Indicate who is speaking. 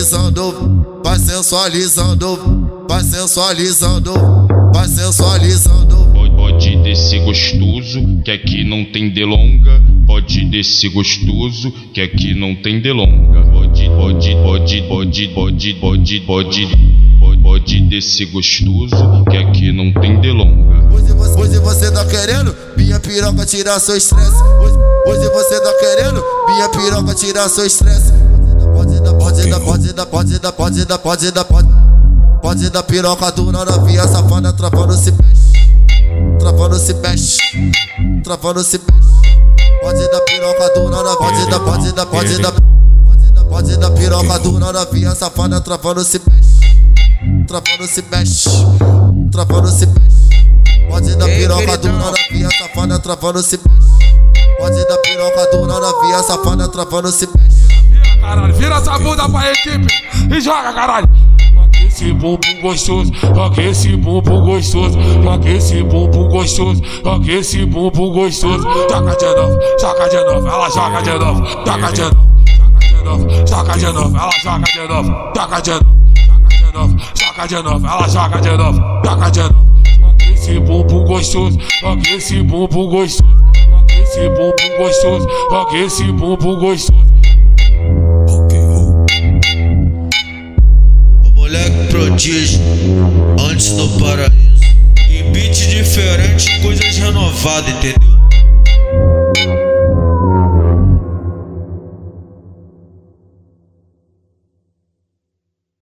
Speaker 1: sensualizando, vai sensualizando, vai sensualizando, vai sensualizando.
Speaker 2: Pode descer gostoso, que aqui não tem delonga. Pode descer gostoso, que aqui não tem delonga. Pode, pode, pode, pode, pode, pode, pode. Pode descer gostoso, que aqui não tem delonga.
Speaker 1: Hoje você, hoje você tá querendo minha piroca tirar seu estresse. Hoje, hoje você tá querendo minha piroca tirar seu estresse. Pode dar, pode dar, pode dar, pode dar, pode pode dar piroca dura na via safada, travando se mexe. Travando se mexe. Travando se mexe. Pode dar piroca dura na pode dar, pode dar, pode dar. Pode pode dar piroca dura na via safada, travando se mexe. Travando se mexe. Travando se mexe. Pode dar piroca dura na via safada, travando se mexe. Pode dar piroca dura na via safada, travando se mexe.
Speaker 3: Caralho, vira essa bunda pra equipe e joga, caralho. Joga esse bumbum gostoso, joga esse bumbum gostoso, joga esse bumbum gostoso, joga esse bumbum gostoso. Joga de novo, joga de novo, ela joga de novo, joga de novo, joga de novo, ela joga de novo, joga de novo, joga de novo, joga de novo, ela joga de novo, joga de novo. Joga esse bumbum gostoso, joga esse bumbum gostoso, joga esse bumbum gostoso, joga esse bumbum gostoso.
Speaker 4: Prodígio, antes do paraíso. E beat diferente, coisas renovadas, entendeu?